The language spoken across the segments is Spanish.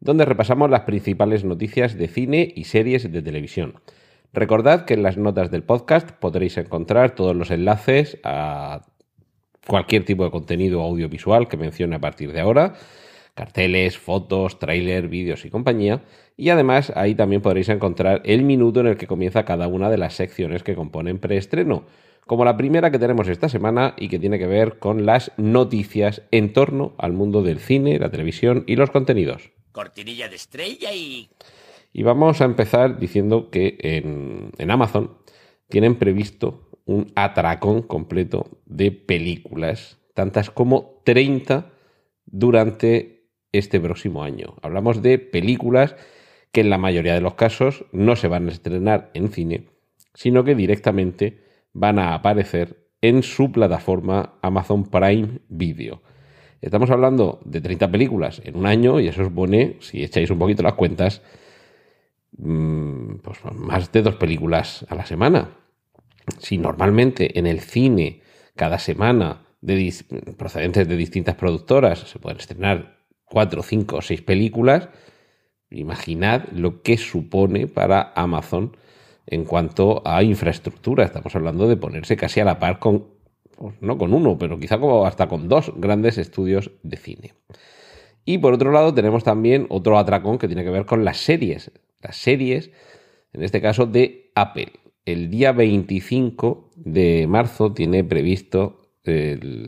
donde repasamos las principales noticias de cine y series de televisión. Recordad que en las notas del podcast podréis encontrar todos los enlaces a cualquier tipo de contenido audiovisual que mencione a partir de ahora, carteles, fotos, tráiler, vídeos y compañía. Y además ahí también podréis encontrar el minuto en el que comienza cada una de las secciones que componen preestreno, como la primera que tenemos esta semana y que tiene que ver con las noticias en torno al mundo del cine, la televisión y los contenidos. Cortinilla de estrella y... Y vamos a empezar diciendo que en, en Amazon tienen previsto un atracón completo de películas, tantas como 30 durante este próximo año. Hablamos de películas que en la mayoría de los casos no se van a estrenar en cine, sino que directamente van a aparecer en su plataforma Amazon Prime Video. Estamos hablando de 30 películas en un año y eso supone, si echáis un poquito las cuentas, mm, pues más de dos películas a la semana. Si normalmente en el cine cada semana de procedentes de distintas productoras se pueden estrenar cuatro, cinco o seis películas, imaginad lo que supone para Amazon en cuanto a infraestructura. Estamos hablando de ponerse casi a la par con, pues no con uno, pero quizá como hasta con dos grandes estudios de cine. Y por otro lado tenemos también otro atracón que tiene que ver con las series. Las series, en este caso de Apple. El día 25 de marzo tiene previsto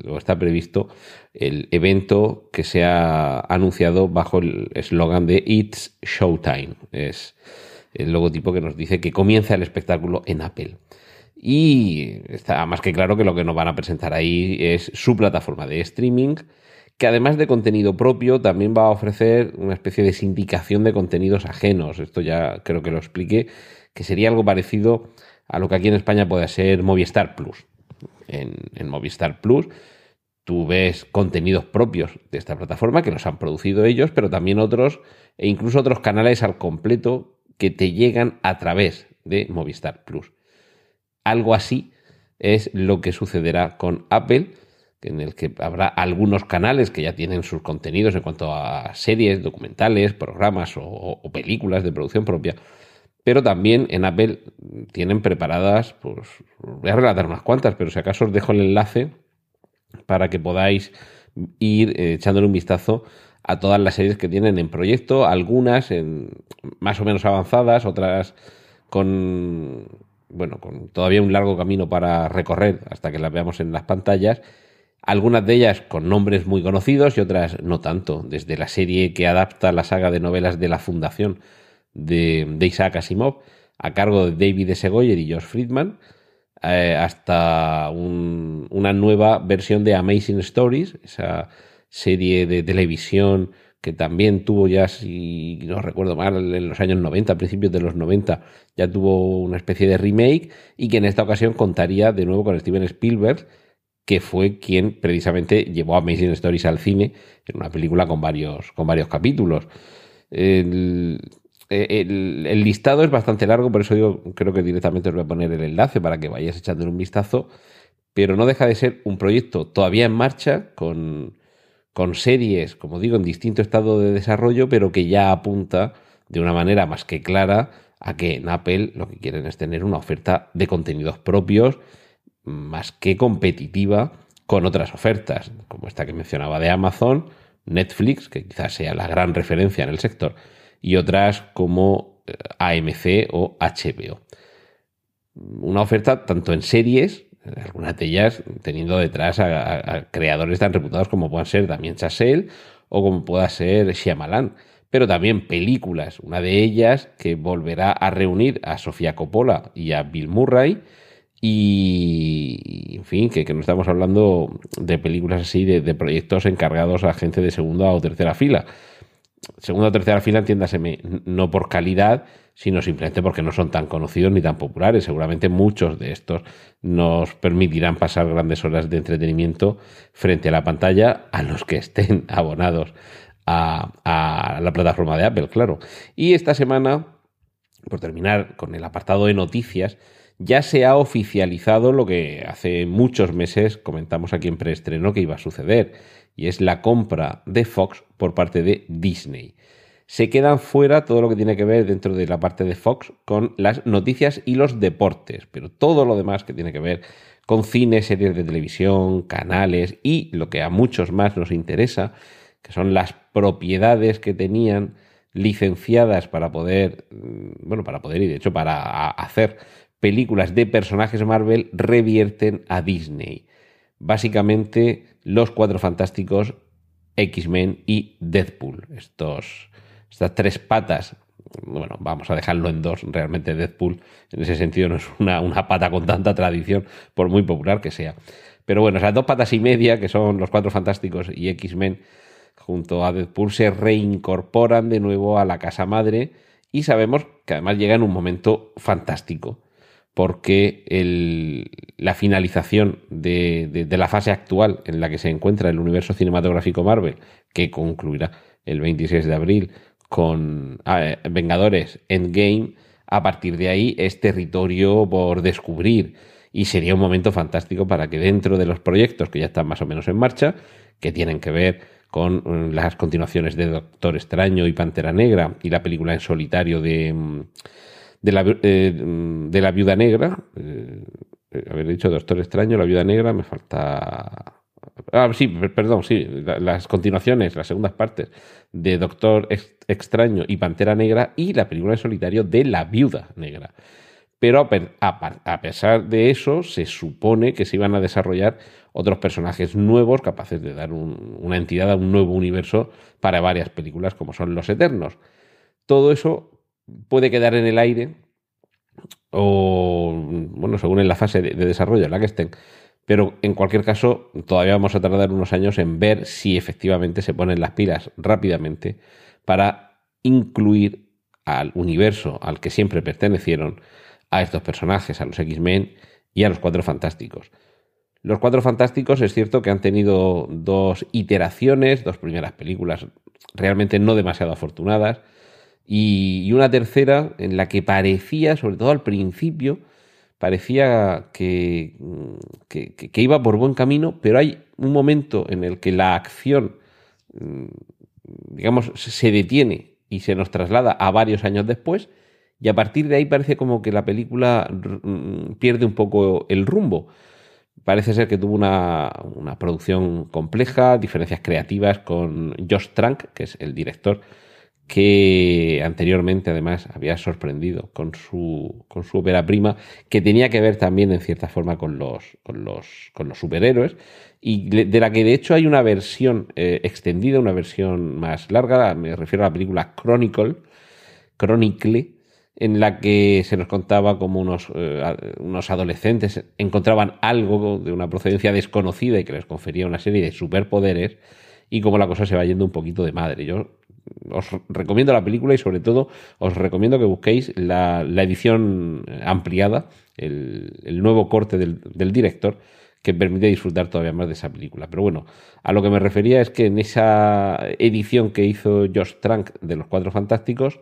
o está previsto el evento que se ha anunciado bajo el eslogan de It's Showtime. Es el logotipo que nos dice que comienza el espectáculo en Apple. Y está más que claro que lo que nos van a presentar ahí es su plataforma de streaming, que además de contenido propio, también va a ofrecer una especie de sindicación de contenidos ajenos. Esto ya creo que lo expliqué, que sería algo parecido a lo que aquí en España puede ser Movistar Plus. En, en Movistar Plus tú ves contenidos propios de esta plataforma que los han producido ellos, pero también otros e incluso otros canales al completo que te llegan a través de Movistar Plus. Algo así es lo que sucederá con Apple, en el que habrá algunos canales que ya tienen sus contenidos en cuanto a series, documentales, programas o, películas de producción propia. Pero también en Apple tienen preparadas, pues voy a relatar unas cuantas, pero si acaso os dejo el enlace para que podáis ir eh, echándole un vistazo a todas las series que tienen en proyecto, algunas en más o menos avanzadas, otras con bueno, con todavía un largo camino para recorrer hasta que las veamos en las pantallas. Algunas de ellas con nombres muy conocidos y otras no tanto, desde la serie que adapta la saga de novelas de la Fundación de, Isaac Asimov, a cargo de David S. Goyer y Josh Friedman, eh, hasta una nueva versión de Amazing Stories, esa serie de televisión que también tuvo ya, si no recuerdo mal, en los años 90, a principios de los 90, ya tuvo una especie de remake y que en esta ocasión contaría de nuevo con Steven Spielberg, que fue quien precisamente llevó Amazing Stories al cine en una película con varios, con varios capítulos. El, el, listado es bastante largo, por eso yo creo que directamente os voy a poner el enlace para que vayáis echándole un vistazo, pero no deja de ser un proyecto todavía en marcha con con series, como digo, en distinto estado de desarrollo, pero que ya apunta de una manera más que clara a que en Apple lo que quieren es tener una oferta de contenidos propios más que competitiva con otras ofertas, como esta que mencionaba de Amazon, Netflix, que quizás sea la gran referencia en el sector, y otras como eh, AMC o HBO. Una oferta tanto en series algunas de ellas teniendo detrás a, creadores tan reputados como puedan ser Damien Chazelle o como pueda ser Shyamalan, pero también películas, una de ellas que volverá a reunir a Sofía Coppola y a Bill Murray, y en fin, que, no estamos hablando de películas así, de, proyectos encargados a gente de segunda o tercera fila. Segunda o tercera fila, entiéndaseme, no por calidad, sino simplemente porque no son tan conocidos ni tan populares. Seguramente muchos de estos nos permitirán pasar grandes horas de entretenimiento frente a la pantalla a los que estén abonados a, a la plataforma de Apple, claro. Y esta semana, por terminar con el apartado de noticias, ya se ha oficializado lo que hace muchos meses comentamos aquí en preestreno que iba a suceder, y es la compra de Fox por parte de Disney. Se quedan fuera todo lo que tiene que ver dentro de la parte de Fox con las noticias y los deportes, pero todo lo demás que tiene que ver con cine, series de televisión, canales y lo que a muchos más nos interesa, que son las propiedades que tenían licenciadas para poder, mm, bueno, para poder y de hecho para hacer películas de personajes Marvel revierten a Disney. Básicamente los Cuatro Fantásticos, X-Men y Deadpool. Estos, estas tres patas, bueno, vamos a dejarlo en dos, realmente Deadpool en ese sentido no es una, una pata con tanta tradición, por muy popular que sea. Pero bueno, esas dos patas y media, que son los Cuatro Fantásticos y X-Men, junto a Deadpool, se reincorporan de nuevo a la casa madre y sabemos que además llega en un momento fantástico porque la finalización de, la fase actual en la que se encuentra el universo cinematográfico Marvel, que concluirá el 26 de abril con ah, Vengadores Endgame, a partir de ahí es territorio por descubrir. Y sería un momento fantástico para que dentro de los proyectos que ya están más o menos en marcha, que tienen que ver con mm, las continuaciones de Doctor Extraño y Pantera Negra y la película en solitario de mm, de la, eh, de la viuda negra. Eh, eh, haber dicho Doctor Extraño, la viuda negra, me falta. Ah, sí, perdón, sí, las continuaciones, las segundas partes de Doctor Extraño y Pantera Negra y la película de solitario de La Viuda Negra. Pero a, pesar de eso, se supone que se iban a desarrollar otros personajes nuevos capaces de dar una entidad a un nuevo universo para varias películas como son Los Eternos. Todo eso puede quedar en el aire o, bueno, según en la fase de, desarrollo en la que estén. Pero en cualquier caso, todavía vamos a tardar unos años en ver si efectivamente se ponen las pilas rápidamente para incluir al universo al que siempre pertenecieron a estos personajes, a los X-Men y a los Cuatro Fantásticos. Los Cuatro Fantásticos es cierto que han tenido dos iteraciones, dos primeras películas realmente no demasiado afortunadas, y, una tercera en la que parecía, sobre todo al principio, parecía que, que, iba por buen camino, pero hay un momento en el que la acción, mm, digamos, se detiene y se nos traslada a varios años después, y a partir de ahí parece como que la película mm, pierde un poco el rumbo. Parece ser que tuvo una, una producción compleja, diferencias creativas con Josh Trank, que es el director que anteriormente además había sorprendido con su, con su ópera prima, que tenía que ver también en cierta forma con los, con los, con los superhéroes, y de la que de hecho hay una versión eh, extendida, una versión más larga, me refiero a la película Chronicle, Chronicle, en la que se nos contaba como unos, eh, unos adolescentes encontraban algo de una procedencia desconocida y que les confería una serie de superpoderes, y como la cosa se va yendo un poquito de madre. Yo os recomiendo la película y sobre todo os recomiendo que busquéis la, edición ampliada, el, nuevo corte del, director que permite disfrutar todavía más de esa película. Pero bueno, a lo que me refería es que en esa edición que hizo Josh Trank de Los Cuatro Fantásticos,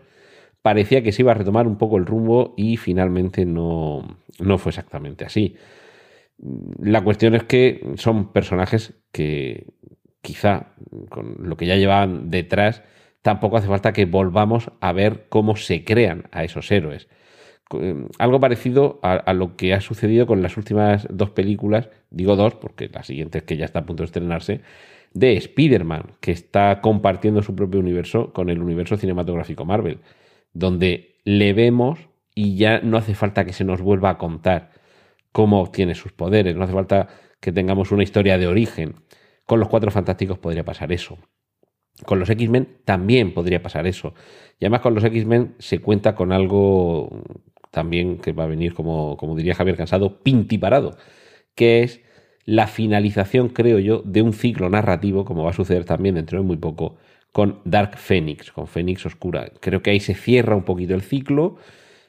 parecía que se iba a retomar un poco el rumbo y finalmente no, no fue exactamente así. La cuestión es que son personajes que quizá con lo que ya llevaban detrás tampoco hace falta que volvamos a ver cómo se crean a esos héroes. Eh, algo parecido a, lo que ha sucedido con las últimas dos películas, digo dos porque la siguiente es que ya está a punto de estrenarse, de Spider-Man, que está compartiendo su propio universo con el universo cinematográfico Marvel, donde le vemos y ya no hace falta que se nos vuelva a contar cómo obtiene sus poderes, no hace falta que tengamos una historia de origen. Con los Cuatro Fantásticos podría pasar eso. Con los X-Men también podría pasar eso. Y además con los X-Men se cuenta con algo también que va a venir, como, como diría Javier Cansado, pintiparado, que es la finalización, creo yo, de un ciclo narrativo, como va a suceder también dentro de muy poco, con Dark Phoenix, con Phoenix Oscura. Creo que ahí se cierra un poquito el ciclo.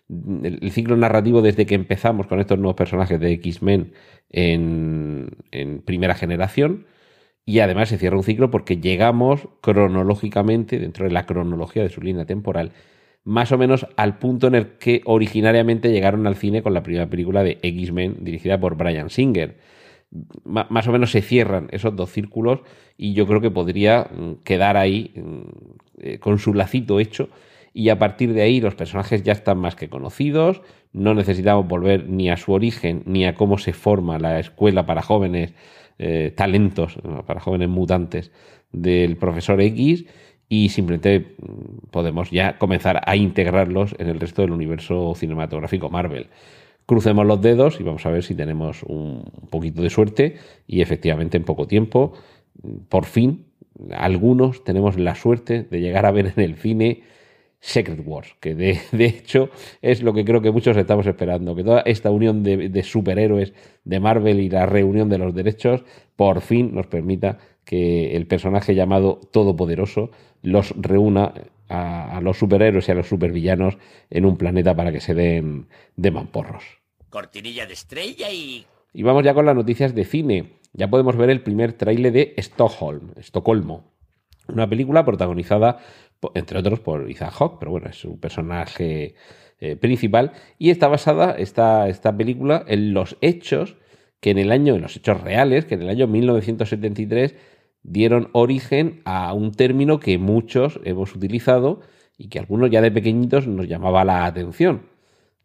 El, el ciclo narrativo desde que empezamos con estos nuevos personajes de X-Men en, en primera generación. Y además se cierra un ciclo porque llegamos cronológicamente, dentro de la cronología de su línea temporal, más o menos al punto en el que originariamente llegaron al cine con la primera película de X-Men dirigida por Brian Singer. Más o menos se cierran esos dos círculos y yo creo que podría mm, quedar ahí mm, eh, con su lacito hecho y a partir de ahí los personajes ya están más que conocidos, no necesitamos volver ni a su origen ni a cómo se forma la escuela para jóvenes eh, talentos, para jóvenes mutantes del profesor X y simplemente mm, podemos ya comenzar a integrarlos en el resto del universo cinematográfico Marvel. Crucemos los dedos y vamos a ver si tenemos un poquito de suerte y efectivamente en poco tiempo, por fin, algunos tenemos la suerte de llegar a ver en el cine Secret Wars, que de, de, hecho es lo que creo que muchos estamos esperando, que toda esta unión de, de, superhéroes de Marvel y la reunión de los derechos por fin nos permita que el personaje llamado Todopoderoso los reúna a, a los superhéroes y a los supervillanos en un planeta para que se den de mamporros. Cortinilla de estrella y... Y vamos ya con las noticias de cine. Ya podemos ver el primer tráiler de Stockholm, Estocolmo, una película protagonizada entre otros por Ethan Hawke, pero bueno, es su personaje eh, principal. Y está basada esta, esta película en los hechos que en el año, en los hechos reales, que en el año 1973 dieron origen a un término que muchos hemos utilizado y que algunos ya de pequeñitos nos llamaba la atención.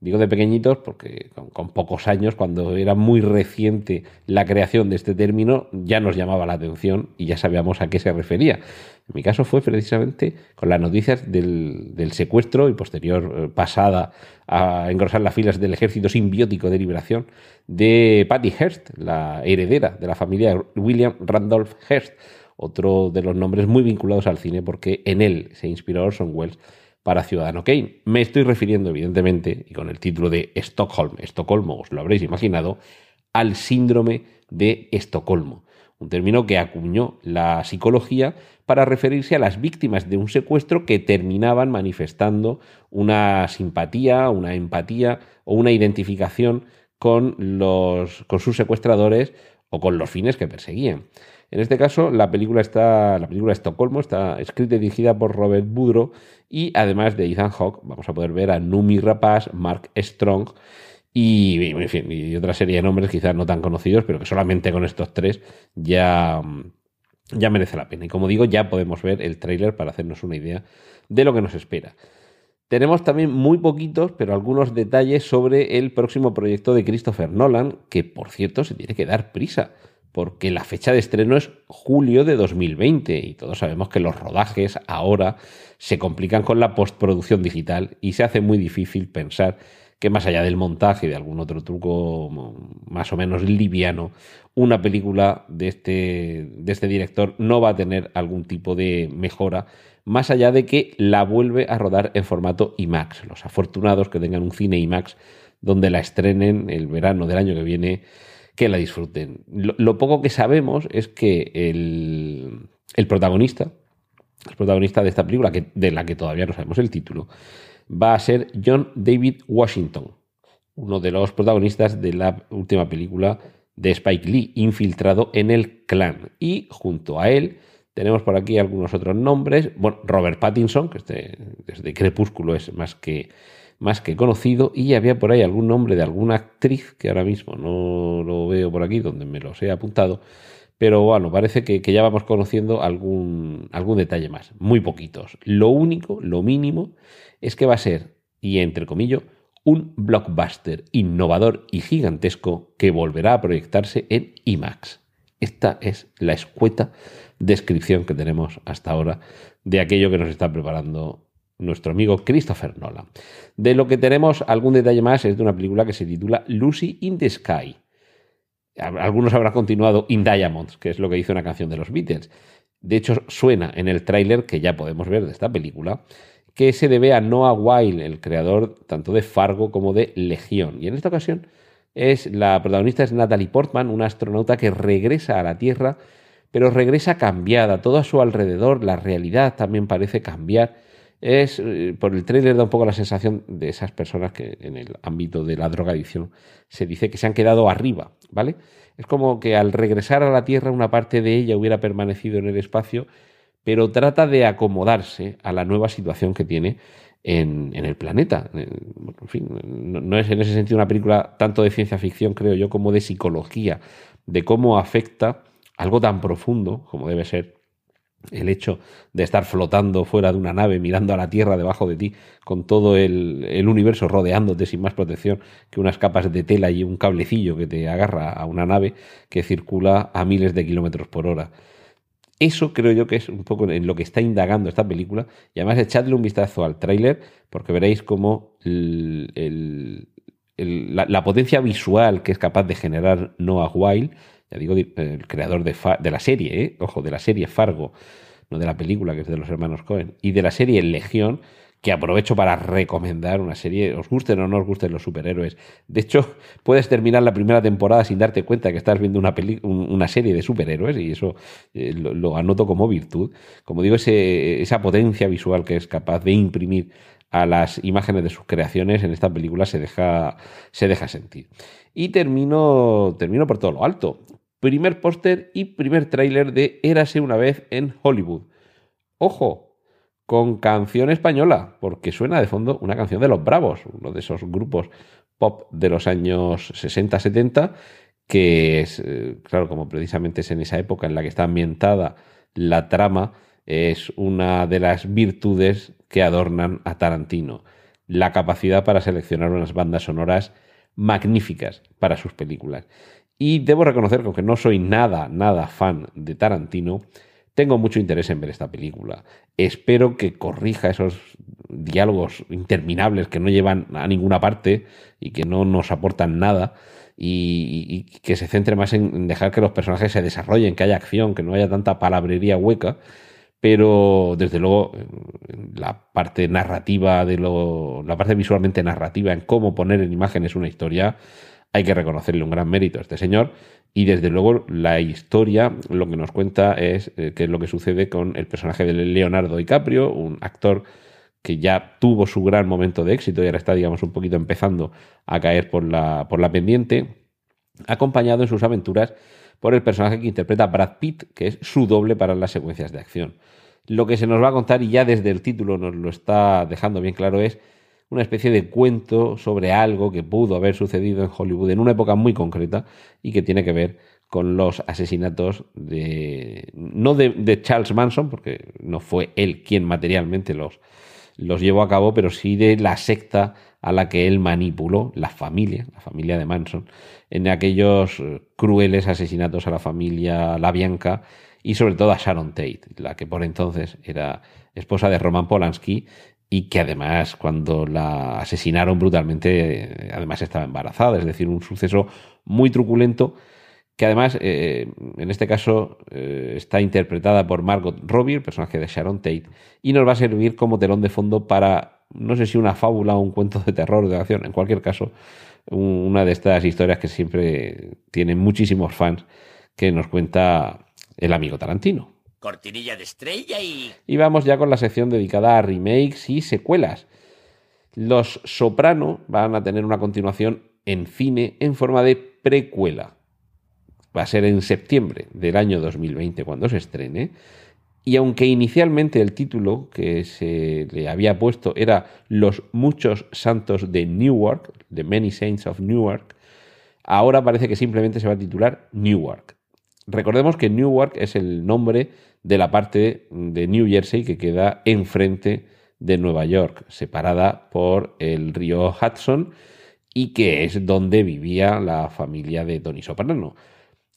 Digo de pequeñitos porque con, pocos años, cuando era muy reciente la creación de este término, ya nos llamaba la atención y ya sabíamos a qué se refería. En mi caso fue precisamente con las noticias del, del secuestro y posterior eh, pasada a engrosar las filas del ejército simbiótico de liberación de Patty Hearst, la heredera de la familia William Randolph Hearst, otro de los nombres muy vinculados al cine porque en él se inspiró Orson Welles para Ciudadano Kane. Me estoy refiriendo, evidentemente, y con el título de Stockholm, Estocolmo, os lo habréis imaginado, al síndrome de Estocolmo, un término que acuñó la psicología para referirse a las víctimas de un secuestro que terminaban manifestando una simpatía, una empatía o una identificación con, los, con sus secuestradores o con los fines que perseguían. En este caso, la película está, la película Estocolmo está escrita y dirigida por Robert Budro y además de Ethan Hawke vamos a poder ver a Numi Rapaz, Mark Strong y, en fin, otra serie de nombres quizás no tan conocidos, pero que solamente con estos tres ya, ya merece la pena. Y como digo, ya podemos ver el tráiler para hacernos una idea de lo que nos espera. Tenemos también muy poquitos, pero algunos detalles sobre el próximo proyecto de Christopher Nolan, que por cierto se tiene que dar prisa porque la fecha de estreno es julio de 2020 y todos sabemos que los rodajes ahora se complican con la postproducción digital y se hace muy difícil pensar que más allá del montaje y de algún otro truco más o menos liviano, una película de este, de este director no va a tener algún tipo de mejora, más allá de que la vuelve a rodar en formato IMAX. Los afortunados que tengan un cine IMAX donde la estrenen el verano del año que viene que la disfruten. Lo, poco que sabemos es que el, el, protagonista, el protagonista de esta película, que, de la que todavía no sabemos el título, va a ser John David Washington, uno de los protagonistas de la última película de Spike Lee, infiltrado en el clan. Y junto a él tenemos por aquí algunos otros nombres. Bueno, Robert Pattinson, que este, desde Crepúsculo es más que más que conocido y había por ahí algún nombre de alguna actriz que ahora mismo no lo veo por aquí donde me los he apuntado, pero bueno, parece que, ya vamos conociendo algún, algún detalle más, muy poquitos. Lo único, lo mínimo, es que va a ser, y entre comillas, un blockbuster innovador y gigantesco que volverá a proyectarse en IMAX. Esta es la escueta descripción que tenemos hasta ahora de aquello que nos está preparando nuestro amigo Christopher Nolan. De lo que tenemos algún detalle más es de una película que se titula Lucy in the Sky. Algunos habrán continuado In Diamonds, que es lo que hizo una canción de los Beatles. De hecho, suena en el tráiler que ya podemos ver de esta película, que se debe a Noah Weil, el creador tanto de Fargo como de Legión. Y en esta ocasión es la protagonista es Natalie Portman, una astronauta que regresa a la Tierra pero regresa cambiada, todo a su alrededor, la realidad también parece cambiar. Es, eh, por el tráiler da un poco la sensación de esas personas que en el ámbito de la drogadicción se dice que se han quedado arriba, ¿vale? Es como que al regresar a la Tierra una parte de ella hubiera permanecido en el espacio, pero trata de acomodarse a la nueva situación que tiene en, el planeta. En fin, no, es en ese sentido una película tanto de ciencia ficción, creo yo, como de psicología, de cómo afecta algo tan profundo como debe ser el hecho de estar flotando fuera de una nave mirando a la Tierra debajo de ti con todo el, universo rodeándote sin más protección que unas capas de tela y un cablecillo que te agarra a una nave que circula a miles de kilómetros por hora. Eso creo yo que es un poco en lo que está indagando esta película. Y además echadle un vistazo al tráiler porque veréis cómo la, potencia visual que es capaz de generar Noah Weil, ya digo, el creador de, la serie, ¿eh? ojo, de la serie Fargo, no de la película que es de los hermanos Cohen, y de la serie Legión, que aprovecho para recomendar una serie, os gusten o no os gusten los superhéroes. De hecho, puedes terminar la primera temporada sin darte cuenta que estás viendo una, serie de superhéroes y eso eh, lo, anoto como virtud. Como digo, ese, esa potencia visual que es capaz de imprimir a las imágenes de sus creaciones en esta película se deja, se deja sentir. Y termino, termino por todo lo alto. Primer póster y primer tráiler de Érase una vez en Hollywood. Ojo, con canción española, porque suena de fondo una canción de Los Bravos, uno de esos grupos pop de los años 60-70, que es, eh, claro, como precisamente es en esa época en la que está ambientada la trama, es una de las virtudes que adornan a Tarantino, la capacidad para seleccionar unas bandas sonoras magníficas para sus películas. Y debo reconocer que aunque no soy nada, nada fan de Tarantino, tengo mucho interés en ver esta película. Espero que corrija esos diálogos interminables que no llevan a ninguna parte y que no nos aportan nada y, que se centre más en dejar que los personajes se desarrollen, que haya acción, que no haya tanta palabrería hueca. Pero desde luego la parte narrativa de lo, la parte visualmente narrativa en cómo poner en imágenes una historia, hay que reconocerle un gran mérito a este señor y desde luego la historia lo que nos cuenta es eh, qué es lo que sucede con el personaje de Leonardo DiCaprio, un actor que ya tuvo su gran momento de éxito y ahora está, digamos, un poquito empezando a caer por la, por la pendiente, acompañado en sus aventuras por el personaje que interpreta Brad Pitt, que es su doble para las secuencias de acción. Lo que se nos va a contar, y ya desde el título nos lo está dejando bien claro, es una especie de cuento sobre algo que pudo haber sucedido en Hollywood en una época muy concreta y que tiene que ver con los asesinatos de no de, Charles Manson, porque no fue él quien materialmente los, los llevó a cabo, pero sí de la secta a la que él manipuló, la familia, la familia de Manson, en aquellos crueles asesinatos a la familia La Bianca y sobre todo a Sharon Tate, la que por entonces era esposa de Roman Polanski y que además cuando la asesinaron brutalmente, además estaba embarazada, es decir, un suceso muy truculento que además eh, en este caso eh, está interpretada por Margot Robbie, el personaje de Sharon Tate, y nos va a servir como telón de fondo para, no sé si una fábula o un cuento de terror de acción, en cualquier caso, una de estas historias que siempre tienen muchísimos fans que nos cuenta el amigo Tarantino cortinilla de estrella y... Y vamos ya con la sección dedicada a remakes y secuelas. Los Soprano van a tener una continuación en cine en forma de precuela. Va a ser en septiembre del año 2020 cuando se estrene. Y aunque inicialmente el título que se le había puesto era Los muchos santos de Newark, The Many Saints of Newark, ahora parece que simplemente se va a titular Newark. Recordemos que Newark es el nombre de la parte de New Jersey que queda enfrente de Nueva York, separada por el río Hudson y que es donde vivía la familia de Tony Soprano.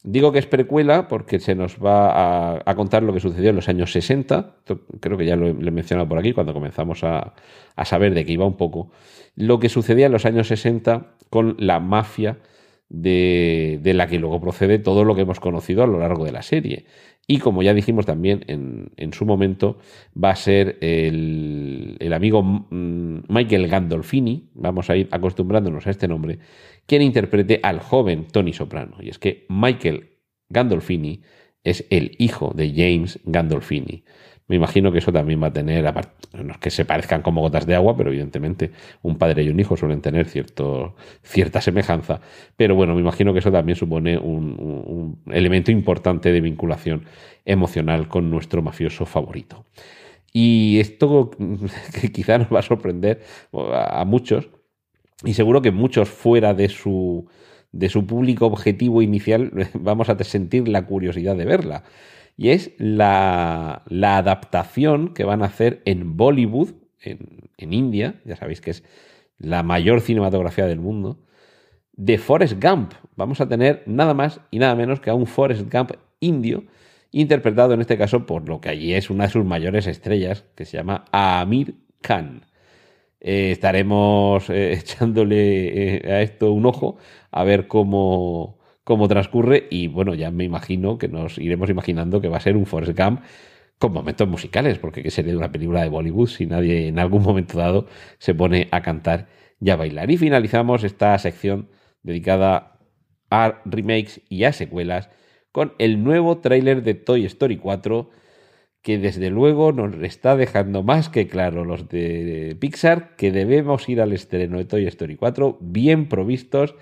Digo que es precuela porque se nos va a, contar lo que sucedió en los años 60. Creo que ya lo he, mencionado por aquí cuando comenzamos a, a, saber de qué iba un poco. Lo que sucedía en los años 60 con la mafia de, de, la que luego procede todo lo que hemos conocido a lo largo de la serie. Y como ya dijimos también en, en su momento, va a ser el, el, amigo mm, Michael Gandolfini, vamos a ir acostumbrándonos a este nombre, quien interprete al joven Tony Soprano. Y es que Michael Gandolfini es el hijo de James Gandolfini. Me imagino que eso también va a tener, no es que se parezcan como gotas de agua, pero evidentemente un padre y un hijo suelen tener cierto, cierta semejanza. Pero bueno, me imagino que eso también supone un, elemento importante de vinculación emocional con nuestro mafioso favorito. Y esto que quizá nos va a sorprender a muchos, y seguro que muchos fuera de su, de su público objetivo inicial vamos a sentir la curiosidad de verla y es la, adaptación que van a hacer en Bollywood, en, India, ya sabéis que es la mayor cinematografía del mundo, de Forrest Gump. Vamos a tener nada más y nada menos que a un Forrest Gump indio, interpretado en este caso por lo que allí es una de sus mayores estrellas, que se llama Amir Khan. Eh, estaremos eh, echándole eh, a esto un ojo a ver cómo, cómo transcurre y bueno, ya me imagino que nos iremos imaginando que va a ser un Forrest Gump con momentos musicales, porque qué sería de una película de Bollywood si nadie en algún momento dado se pone a cantar y a bailar. Y finalizamos esta sección dedicada a remakes y a secuelas con el nuevo tráiler de Toy Story 4 que desde luego nos está dejando más que claro los de Pixar que debemos ir al estreno de Toy Story 4 bien provistos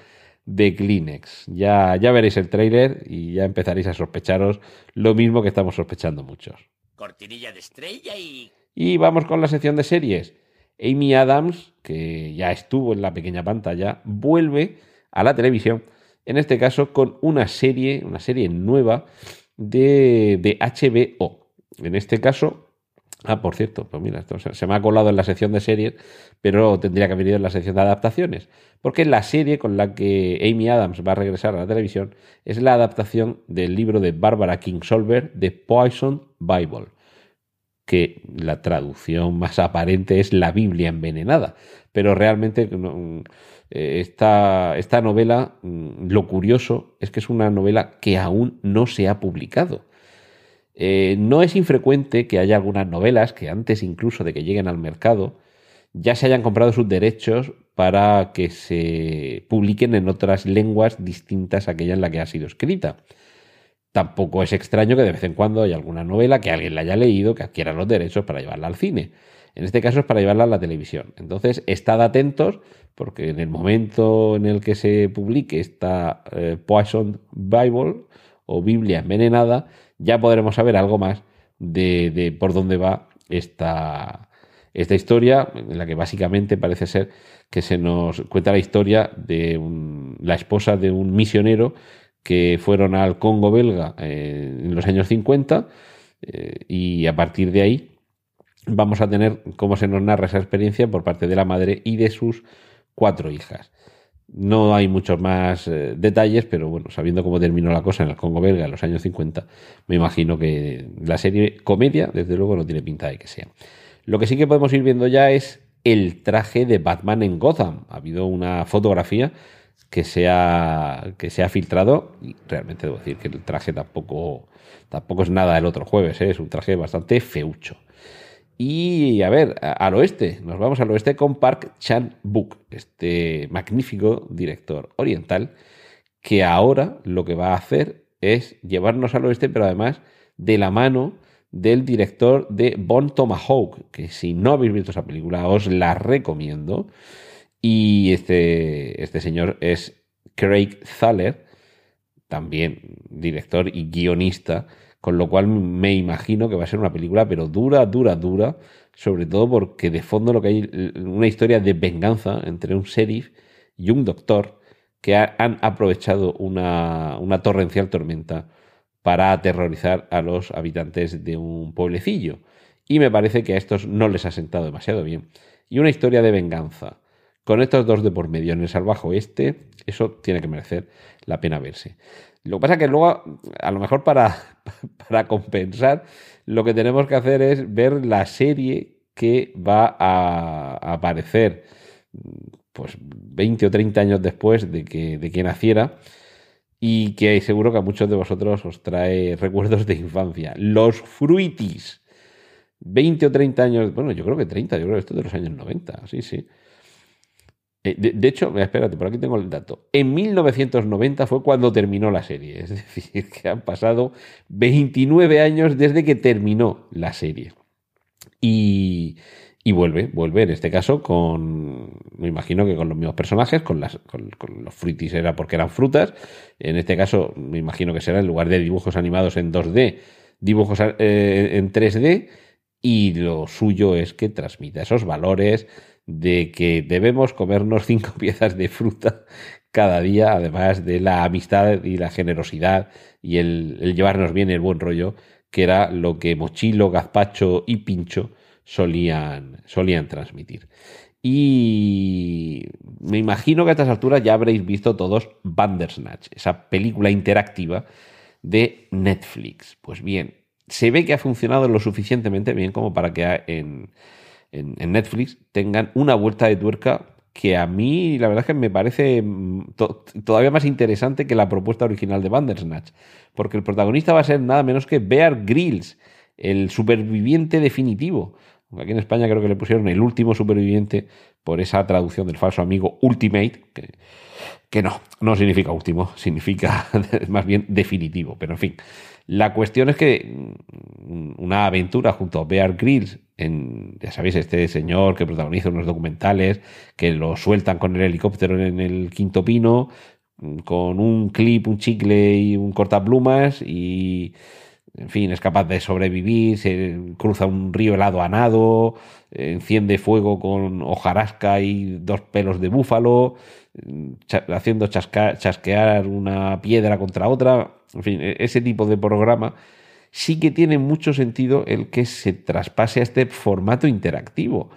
de Kleenex. Ya, ya veréis el tráiler y ya empezaréis a sospecharos lo mismo que estamos sospechando muchos. Cortinilla de estrella y... Y vamos con la sección de series. Amy Adams, que ya estuvo en la pequeña pantalla, vuelve a la televisión, en este caso con una serie, una serie nueva de, de HBO. En este caso, Ah, por cierto, pues mira, se me ha colado en la sección de series, pero tendría que haber ido en la sección de adaptaciones. Porque la serie con la que Amy Adams va a regresar a la televisión es la adaptación del libro de Barbara Kingsolver, The Poison Bible, que la traducción más aparente es la Biblia envenenada. Pero realmente eh, esta, esta novela, mm, lo curioso es que es una novela que aún no se ha publicado. Eh, no es infrecuente que haya algunas novelas que antes incluso de que lleguen al mercado ya se hayan comprado sus derechos para que se publiquen en otras lenguas distintas a aquella en la que ha sido escrita. Tampoco es extraño que de vez en cuando haya alguna novela que alguien la haya leído que adquiera los derechos para llevarla al cine. En este caso es para llevarla a la televisión. Entonces, estad atentos porque en el momento en el que se publique esta eh, Poison Bible o Biblia envenenada, ya podremos saber algo más de, por dónde va esta, esta historia, en la que básicamente parece ser que se nos cuenta la historia de la esposa de un misionero que fueron al Congo belga eh, en los años 50 eh, y a partir de ahí vamos a tener cómo se nos narra esa experiencia por parte de la madre y de sus cuatro hijas. No hay muchos más eh, detalles, pero bueno, sabiendo cómo terminó la cosa en el Congo belga en los años 50, me imagino que la serie comedia, desde luego, no tiene pinta de que sea. Lo que sí que podemos ir viendo ya es el traje de Batman en Gotham. Ha habido una fotografía que se ha, que se ha filtrado y realmente debo decir que el traje tampoco, tampoco es nada del otro jueves, ¿eh? es un traje bastante feucho. Y a ver, al oeste, nos vamos al oeste con Park Chan-wook, este magnífico director oriental, que ahora lo que va a hacer es llevarnos al oeste, pero además de la mano del director de Bon Tomahawk, que si no habéis visto esa película os la recomiendo. Y este, este señor es Craig Thaler, también director y guionista con lo cual me imagino que va a ser una película, pero dura, dura, dura, sobre todo porque de fondo lo que hay una historia de venganza entre un sheriff y un doctor que han aprovechado una, una torrencial tormenta para aterrorizar a los habitantes de un pueblecillo. Y me parece que a estos no les ha sentado demasiado bien. Y una historia de venganza. Con estos dos de por medio en el salvaje oeste, eso tiene que merecer la pena verse. Lo que pasa es que luego, a lo mejor para, para compensar, lo que tenemos que hacer es ver la serie que va a, aparecer pues 20 o 30 años después de que, de que naciera y que seguro que a muchos de vosotros os trae recuerdos de infancia. Los Fruitis. 20 o 30 años, bueno, yo creo que 30, yo creo que esto es de los años 90, sí, sí. Eh, de, de, hecho, espérate, por aquí tengo el dato. En 1990 fue cuando terminó la serie. Es decir, que han pasado 29 años desde que terminó la serie. Y, y vuelve, vuelve en este caso con, me imagino que con los mismos personajes, con, las, con, los fruitis era porque eran frutas, en este caso me imagino que será en lugar de dibujos animados en 2D, dibujos eh, en 3D, y lo suyo es que transmita esos valores de que debemos comernos cinco piezas de fruta cada día, además de la amistad y la generosidad y el, llevarnos bien el buen rollo, que era lo que Mochilo, Gazpacho y Pincho solían, solían transmitir. Y me imagino que a estas alturas ya habréis visto todos Bandersnatch, esa película interactiva de Netflix. Pues bien, se ve que ha funcionado lo suficientemente bien como para que en, en, Netflix tengan una vuelta de tuerca que a mí la verdad es que me parece to todavía más interesante que la propuesta original de Bandersnatch, porque el protagonista va a ser nada menos que Bear Grylls, el superviviente definitivo. Aquí en España creo que le pusieron el último superviviente por esa traducción del falso amigo Ultimate, que, que no, no significa último, significa más bien definitivo. Pero en fin, la cuestión es que una aventura junto a Bear Grylls, en, ya sabéis, este señor que protagoniza unos documentales, que lo sueltan con el helicóptero en el quinto pino, con un clip, un chicle y un cortaplumas y en fin, es capaz de sobrevivir, se cruza un río helado a nado, enciende fuego con hojarasca y dos pelos de búfalo, haciendo chasca, chasquear una piedra contra otra, en fin, ese tipo de programa sí que tiene mucho sentido el que se traspase a este formato interactivo,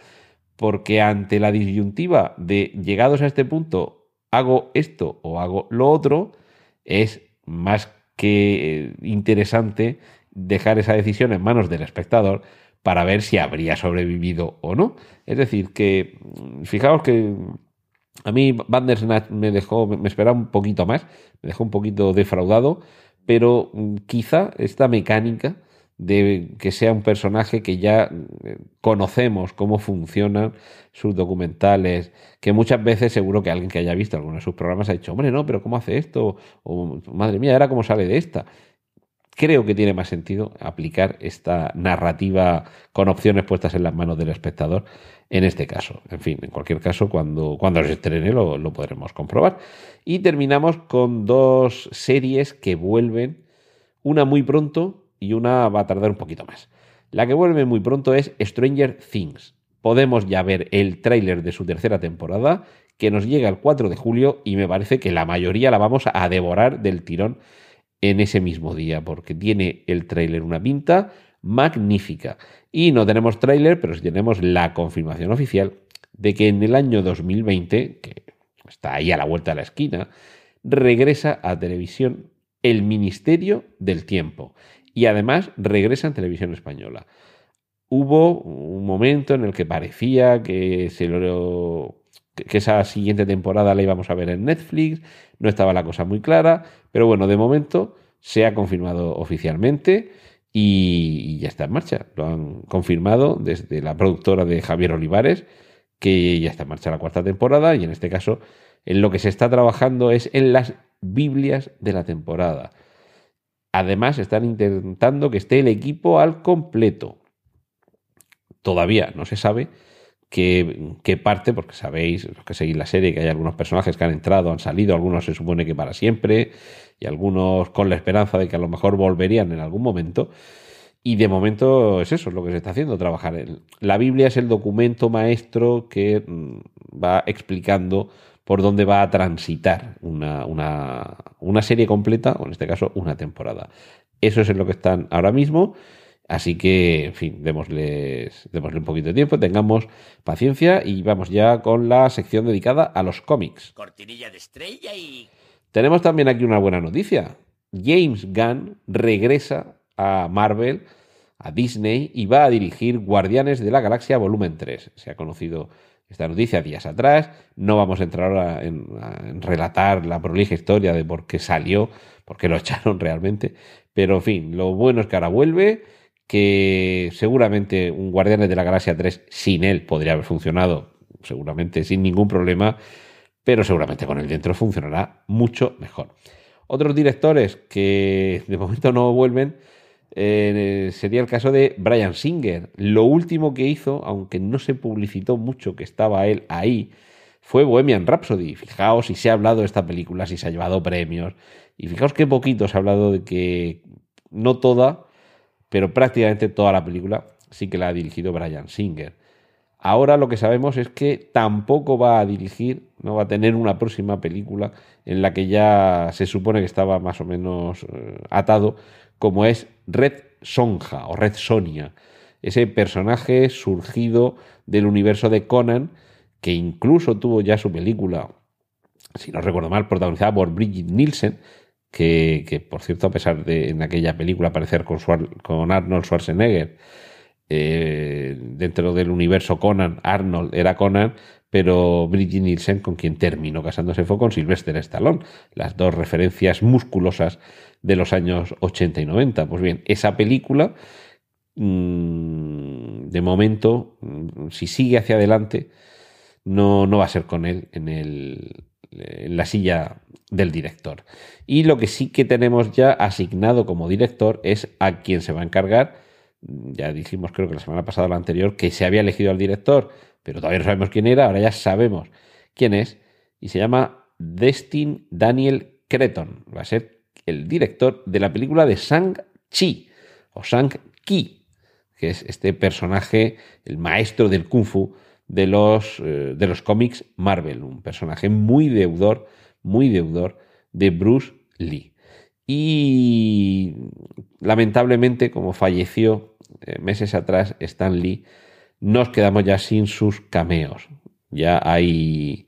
porque ante la disyuntiva de llegados a este punto, hago esto o hago lo otro, es más que interesante dejar esa decisión en manos del espectador para ver si habría sobrevivido o no. Es decir, que fijaos que a mí Bandersnatch me dejó, me esperaba un poquito más, me dejó un poquito defraudado, pero quizá esta mecánica de que sea un personaje que ya conocemos cómo funcionan sus documentales, que muchas veces seguro que alguien que haya visto alguno de sus programas ha dicho, hombre, no, pero ¿cómo hace esto? O madre mía, ¿era cómo sale de esta? Creo que tiene más sentido aplicar esta narrativa con opciones puestas en las manos del espectador en este caso. En fin, en cualquier caso, cuando, cuando se estrene lo, lo podremos comprobar. Y terminamos con dos series que vuelven, una muy pronto y una va a tardar un poquito más. La que vuelve muy pronto es Stranger Things. Podemos ya ver el tráiler de su tercera temporada, que nos llega el 4 de julio y me parece que la mayoría la vamos a devorar del tirón en ese mismo día, porque tiene el tráiler una pinta magnífica. Y no tenemos tráiler, pero sí tenemos la confirmación oficial de que en el año 2020, que está ahí a la vuelta de la esquina, regresa a televisión el Ministerio del Tiempo y además regresa en televisión española. Hubo un momento en el que parecía que, se lo, que esa siguiente temporada la íbamos a ver en Netflix, no estaba la cosa muy clara, pero bueno, de momento se ha confirmado oficialmente y, ya está en marcha. Lo han confirmado desde la productora de Javier Olivares, que ya está en marcha la cuarta temporada y en este caso en lo que se está trabajando es en las Biblias de la temporada. Además, están intentando que esté el equipo al completo. Todavía no se sabe qué, parte, porque sabéis, los que seguís la serie, que hay algunos personajes que han entrado, han salido, algunos se supone que para siempre, y algunos con la esperanza de que a lo mejor volverían en algún momento. Y de momento es eso, es lo que se está haciendo, trabajar. La Biblia es el documento maestro que mm, va explicando por dónde va a transitar una, una, una, serie completa, o en este caso una temporada. Eso es en lo que están ahora mismo. Así que, en fin, démosles, démosle un poquito de tiempo, tengamos paciencia y vamos ya con la sección dedicada a los cómics. Cortinilla de estrella y... Tenemos también aquí una buena noticia. James Gunn regresa a Marvel, a Disney, y va a dirigir Guardianes de la Galaxia Volumen 3. Se ha conocido esta noticia días atrás. No vamos a entrar ahora en, en, relatar la prolija historia de por qué salió, por qué lo echaron realmente. Pero en fin, lo bueno es que ahora vuelve, que seguramente un Guardianes de la Galaxia 3 sin él podría haber funcionado seguramente sin ningún problema, pero seguramente con el dentro funcionará mucho mejor. Otros directores que de momento no vuelven eh, sería el caso de Brian Singer. Lo último que hizo, aunque no se publicitó mucho que estaba él ahí, fue Bohemian Rhapsody. Fijaos si se ha hablado de esta película, si se ha llevado premios. Y fijaos qué poquito se ha hablado de que no toda, pero prácticamente toda la película sí que la ha dirigido Brian Singer. Ahora lo que sabemos es que tampoco va a dirigir, no va a tener una próxima película en la que ya se supone que estaba más o menos eh, atado, como es Red Sonja o Red Sonia, ese personaje surgido del universo de Conan, que incluso tuvo ya su película, si no recuerdo mal, protagonizada por Bridget Nielsen, que, por cierto, a pesar de en aquella película aparecer con, con Arnold Schwarzenegger, eh, dentro del universo Conan, Arnold era Conan, pero Bridget Nielsen, con quien terminó casándose, fue con Sylvester Stallone, las dos referencias musculosas de los años 80 y 90. Pues bien, esa película, mm, de momento, mm, si sigue hacia adelante, no, no va a ser con él en, el, en la silla del director. Y lo que sí que tenemos ya asignado como director es a quien se va a encargar ya dijimos, creo que la semana pasada o la anterior, que se había elegido al director, pero todavía no sabemos quién era, ahora ya sabemos quién es, y se llama Destin Daniel Creton. Va a ser el director de la película de Shang-Chi, o Shang-Ki, que es este personaje, el maestro del kung fu de los, eh, de los cómics Marvel, un personaje muy deudor, muy deudor de Bruce Lee. Y lamentablemente, como falleció eh, meses atrás Stan Lee, nos quedamos ya sin sus cameos. Ya hay...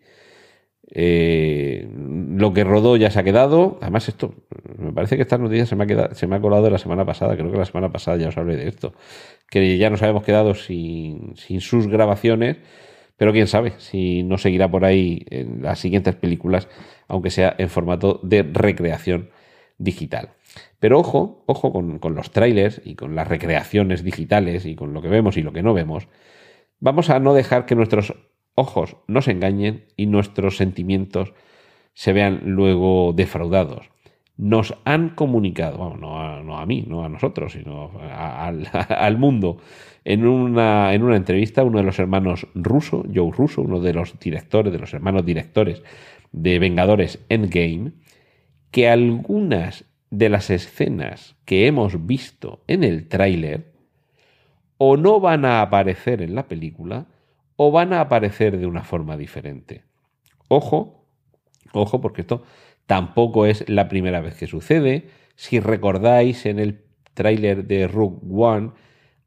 Eh, lo que rodó ya se ha quedado. Además, esto, me parece que esta noticia se me, ha quedado, colado la semana pasada. Creo que la semana pasada ya os hablé de esto. Que ya nos habíamos quedado sin, sin sus grabaciones. Pero quién sabe si no seguirá por ahí en las siguientes películas, aunque sea en formato de recreación digital. Pero ojo, ojo con, los trailers y con las recreaciones digitales y con lo que vemos y lo que no vemos. Vamos a no dejar que nuestros ojos nos engañen y nuestros sentimientos se vean luego defraudados. Nos han comunicado, no, a, mí, no a nosotros, sino al, mundo, en una, en una entrevista, uno de los hermanos ruso, Joe Russo, uno de los directores, de los hermanos directores de Vengadores Endgame, que algunas de las escenas que hemos visto en el tráiler o no van a aparecer en la película o van a aparecer de una forma diferente. Ojo, ojo, porque esto tampoco es la primera vez que sucede. Si recordáis en el tráiler de Rogue One,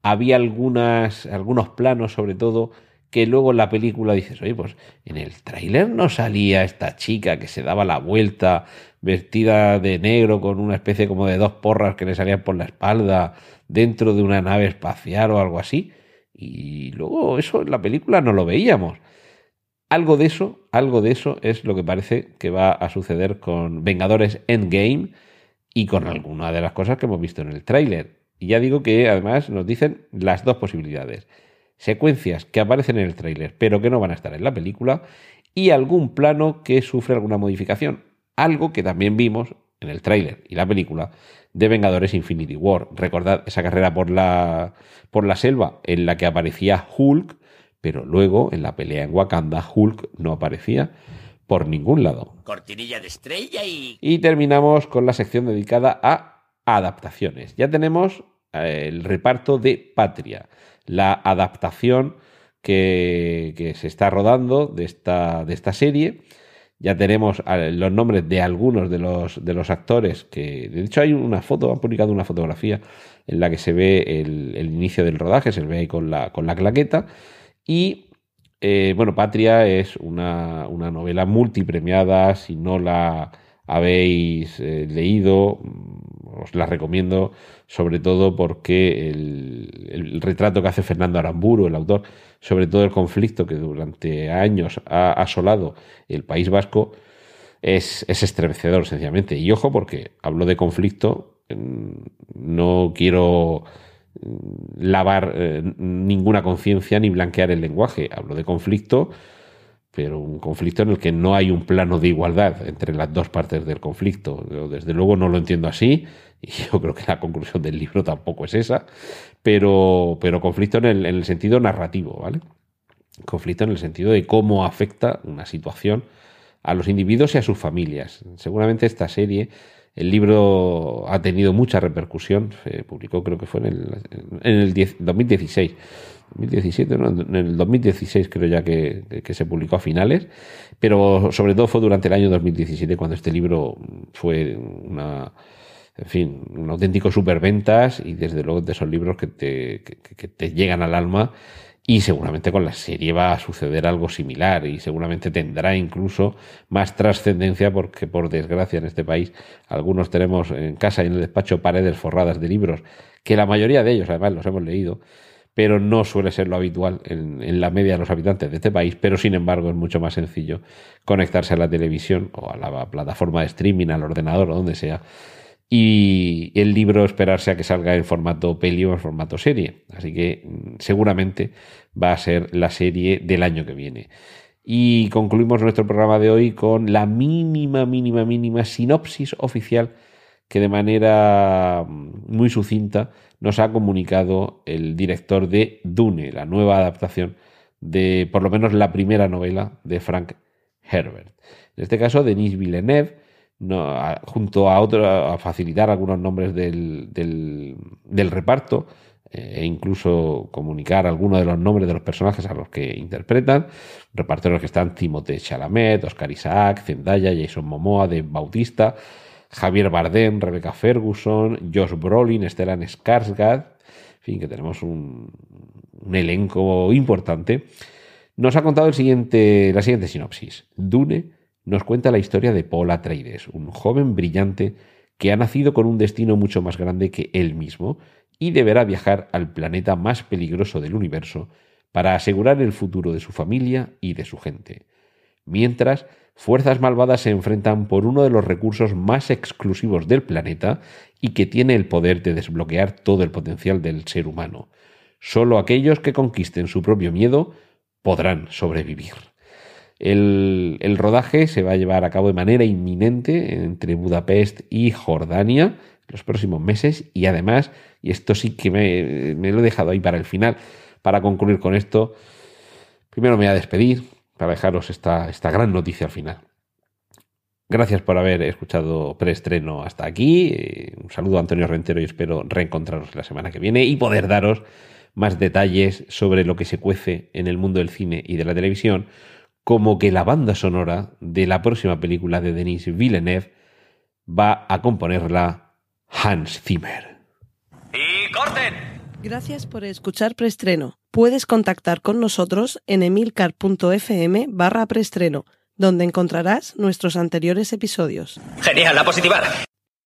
había algunas, algunos planos, sobre todo, que luego en la película dices, oye, pues en el tráiler no salía esta chica que se daba la vuelta vestida de negro con una especie como de dos porras que le salían por la espalda dentro de una nave espacial o algo así. Y luego eso en la película no lo veíamos. Algo de eso, algo de eso es lo que parece que va a suceder con Vengadores Endgame y con alguna de las cosas que hemos visto en el tráiler. Y ya digo que además nos dicen las dos posibilidades. Secuencias que aparecen en el tráiler pero que no van a estar en la película y algún plano que sufre alguna modificación algo que también vimos en el tráiler y la película de Vengadores Infinity War. Recordad esa carrera por la, por la selva en la que aparecía Hulk, pero luego en la pelea en Wakanda Hulk no aparecía por ningún lado. Cortinilla de estrella y... Y terminamos con la sección dedicada a adaptaciones. Ya tenemos eh, el reparto de Patria, la adaptación que, que se está rodando de esta, de esta serie ya tenemos los nombres de algunos de los, de los actores que, de hecho, hay una foto, han publicado una fotografía en la que se ve el, inicio del rodaje, se ve ahí con la, con la claqueta. Y eh, bueno, Patria es una, una, novela multipremiada. Si no la habéis eh, leído, os la recomiendo, sobre todo porque el, el, retrato que hace Fernando Aramburu, el autor, sobre todo el conflicto que durante años ha asolado el País Vasco, es, es estremecedor, sencillamente. Y ojo, porque hablo de conflicto, no quiero mm, lavar eh, ninguna conciencia ni blanquear el lenguaje. Hablo de conflicto pero un conflicto en el que no hay un plano de igualdad entre las dos partes del conflicto. Desde luego no lo entiendo así y yo creo que la conclusión del libro tampoco es esa, pero, pero conflicto en el sentido narrativo, ¿vale? Conflicto en el sentido de cómo afecta una situación a los individuos y a sus familias. Seguramente esta serie, el libro ha tenido mucha repercusión, se publicó creo que fue en el, en el 10, 2016. 2017, ¿no? en el 2016 creo ya que, que, se publicó a finales, pero sobre todo fue durante el año 2017 cuando este libro fue una, en fin, un auténtico superventas y desde luego de esos libros que te, que, que te llegan al alma y seguramente con la serie va a suceder algo similar y seguramente tendrá incluso más trascendencia porque por desgracia en este país algunos tenemos en casa y en el despacho paredes forradas de libros que la mayoría de ellos además los hemos leído pero no suele ser lo habitual en, la media de los habitantes de este país, pero sin embargo es mucho más sencillo conectarse a la televisión o a la plataforma de streaming, al ordenador o donde sea, y el libro esperarse a que salga en formato peli o en formato serie. Así que seguramente va a ser la serie del año que viene. Y concluimos nuestro programa de hoy con la mínima, mínima, mínima sinopsis oficial que de manera muy sucinta nos ha comunicado el director de Dune, la nueva adaptación de por lo menos la primera novela de Frank Herbert. En este caso, Denis Villeneuve, junto a otro, a facilitar algunos nombres del, del, del reparto eh, e incluso comunicar algunos de los nombres de los personajes a los que interpretan. Reparto en los que están Timothée Chalamet, Oscar Isaac, Zendaya, Jason Momoa, de Bautista, Javier Bardem, Rebecca Ferguson, Josh Brolin, Stellan Skarsgård, en fin, que tenemos un, un, elenco importante, nos ha contado el siguiente, la siguiente sinopsis. Dune nos cuenta la historia de Paul Atreides, un joven brillante que ha nacido con un destino mucho más grande que él mismo y deberá viajar al planeta más peligroso del universo para asegurar el futuro de su familia y de su gente. Mientras, fuerzas malvadas se enfrentan por uno de los recursos más exclusivos del planeta y que tiene el poder de desbloquear todo el potencial del ser humano. Solo aquellos que conquisten su propio miedo podrán sobrevivir. El, rodaje se va a llevar a cabo de manera inminente entre Budapest y Jordania los próximos meses y además, y esto sí que me, me lo he dejado ahí para el final, para concluir con esto, primero me voy a despedir, para dejaros esta, esta gran noticia al final. Gracias por haber escuchado preestreno hasta aquí. Un saludo a Antonio Rentero y espero reencontraros la semana que viene y poder daros más detalles sobre lo que se cuece en el mundo del cine y de la televisión, como que la banda sonora de la próxima película de Denis Villeneuve va a componerla Hans Zimmer. ¡Y corten! Gracias por escuchar preestreno. Puedes contactar con nosotros en emilcar.fm barra preestreno, donde encontrarás nuestros anteriores episodios. Genial, a positivar.